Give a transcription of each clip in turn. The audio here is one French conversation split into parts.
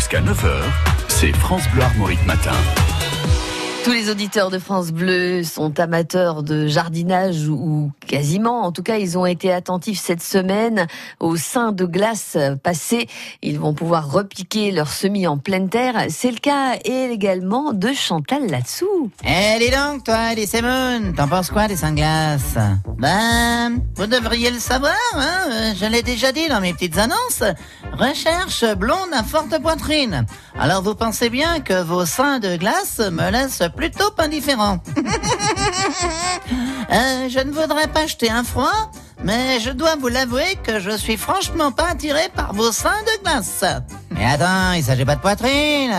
Jusqu'à 9h, c'est France Bleu Armorique Matin. Tous les auditeurs de France Bleu sont amateurs de jardinage ou quasiment. En tout cas, ils ont été attentifs cette semaine au sein de glace passé. Ils vont pouvoir repiquer leurs semis en pleine terre. C'est le cas également de Chantal Latsou. Eh, dis donc, toi, Elise Moon, t'en penses quoi des seins de glace Ben, vous devriez le savoir, hein je l'ai déjà dit dans mes petites annonces. Recherche blonde à forte poitrine. Alors vous pensez bien que vos seins de glace me laissent plutôt indifférent. Euh, je ne voudrais pas jeter un froid, mais je dois vous l'avouer que je suis franchement pas attiré par vos seins de glace. Mais attends, il s'agit pas de poitrine.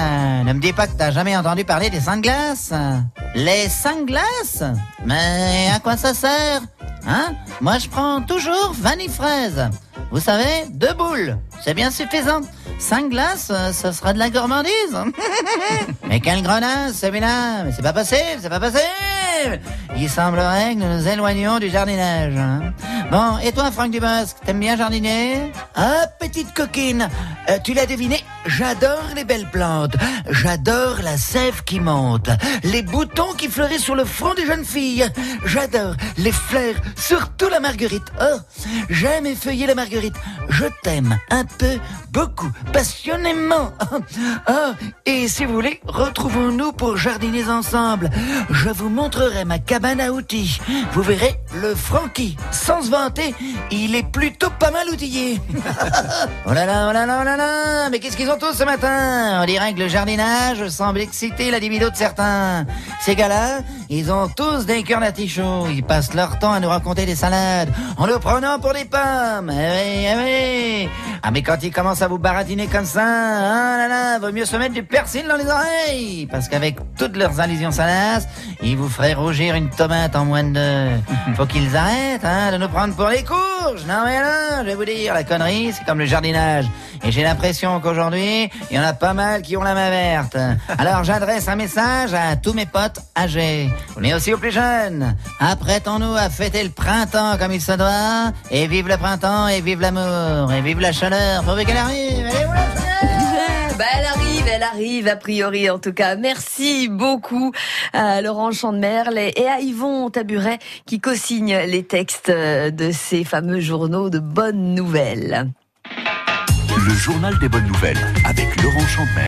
Ne me dis pas que t'as jamais entendu parler des seins de glace. Les seins de glace Mais à quoi ça sert Hein? Moi je prends toujours vanille fraise. Vous savez, deux boules, c'est bien suffisant. Cinq glaces, euh, ce sera de la gourmandise. mais quelle grenasse, celui-là Mais c'est pas possible, c'est pas possible Il semblerait que nous nous éloignions du jardinage. hein. Bon, et toi, Franck Dubosc, t'aimes bien jardiner? Ah, petite coquine, euh, tu l'as deviné, j'adore les belles plantes, j'adore la sève qui monte, les boutons qui fleurissent sur le front des jeunes filles, j'adore les fleurs, surtout la marguerite. Oh, j'aime effeuiller la marguerite, je t'aime un peu, beaucoup, passionnément. Oh, et si vous voulez, retrouvons-nous pour jardiner ensemble. Je vous montrerai ma cabane à outils. Vous verrez le Francky, sans se vanter, il est plutôt pas mal outillé. Oh là là, oh là là, oh là là Mais qu'est-ce qu'ils ont tous ce matin? On dirait que le jardinage semble exciter la libido de certains. Ces gars-là, ils ont tous des cœurs d'artichaut. Ils passent leur temps à nous raconter des salades, en nous prenant pour des pommes. Eh eh Ah mais quand ils commencent à vous baratiner comme ça, ah là là, vaut mieux se mettre du persil dans les oreilles. Parce qu'avec toutes leurs allusions salaces, ils vous feraient rougir une tomate en moins de. Faut qu'ils arrêtent hein, de nous prendre pour les courges. Non mais là, je vais vous dire, la connerie, c'est comme le jardinage. Et j'ai l'impression qu'aujourd'hui, il y en a pas mal qui ont la main verte. Alors j'adresse un message à tous mes potes âgés, mais aussi aux plus jeunes. Apprêtons-nous à fêter le printemps comme il se doit. Et vive le printemps, et vive l'amour, et vive la chaleur. Pourvu qu'elle arrive. Allez, voilà, chaleur? Bah, elle arrive, elle arrive, a priori en tout cas. Merci beaucoup à Laurent Chandemerle et à Yvon Taburet qui co-signe les textes de ces fameux journaux de bonnes nouvelles. Le journal des bonnes nouvelles avec Laurent Champmer.